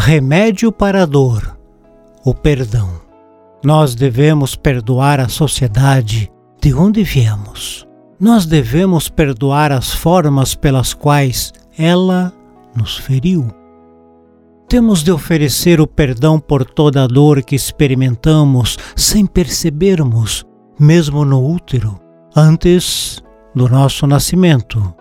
remédio para a dor, o perdão. Nós devemos perdoar a sociedade de onde viemos. Nós devemos perdoar as formas pelas quais ela nos feriu. Temos de oferecer o perdão por toda a dor que experimentamos sem percebermos, mesmo no útero, antes do nosso nascimento.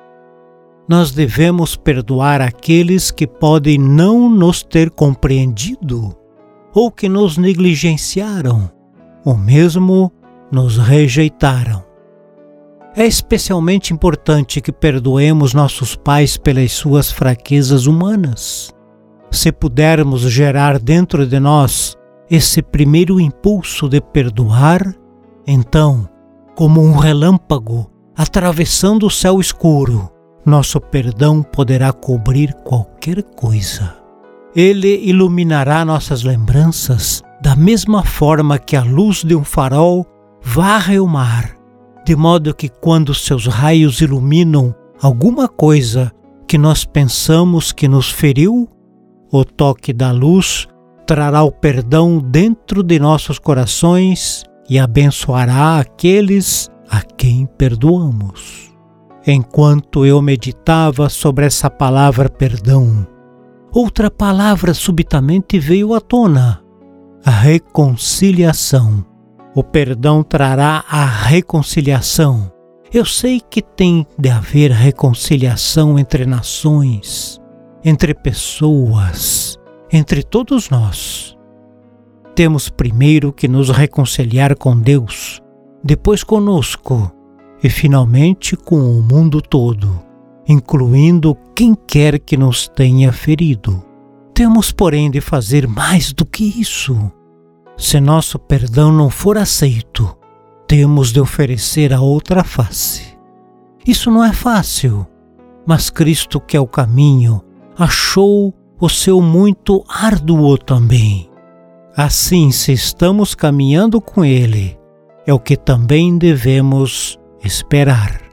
Nós devemos perdoar aqueles que podem não nos ter compreendido ou que nos negligenciaram, ou mesmo nos rejeitaram. É especialmente importante que perdoemos nossos pais pelas suas fraquezas humanas. Se pudermos gerar dentro de nós esse primeiro impulso de perdoar, então, como um relâmpago atravessando o céu escuro, nosso perdão poderá cobrir qualquer coisa. Ele iluminará nossas lembranças da mesma forma que a luz de um farol varre o mar, de modo que quando seus raios iluminam alguma coisa que nós pensamos que nos feriu, o toque da luz trará o perdão dentro de nossos corações e abençoará aqueles a quem perdoamos. Enquanto eu meditava sobre essa palavra perdão, outra palavra subitamente veio à tona: a reconciliação. O perdão trará a reconciliação. Eu sei que tem de haver reconciliação entre nações, entre pessoas, entre todos nós. Temos primeiro que nos reconciliar com Deus, depois conosco e finalmente com o mundo todo incluindo quem quer que nos tenha ferido. Temos, porém, de fazer mais do que isso. Se nosso perdão não for aceito, temos de oferecer a outra face. Isso não é fácil, mas Cristo, que é o caminho, achou o seu muito árduo também. Assim, se estamos caminhando com Ele, é o que também devemos esperar.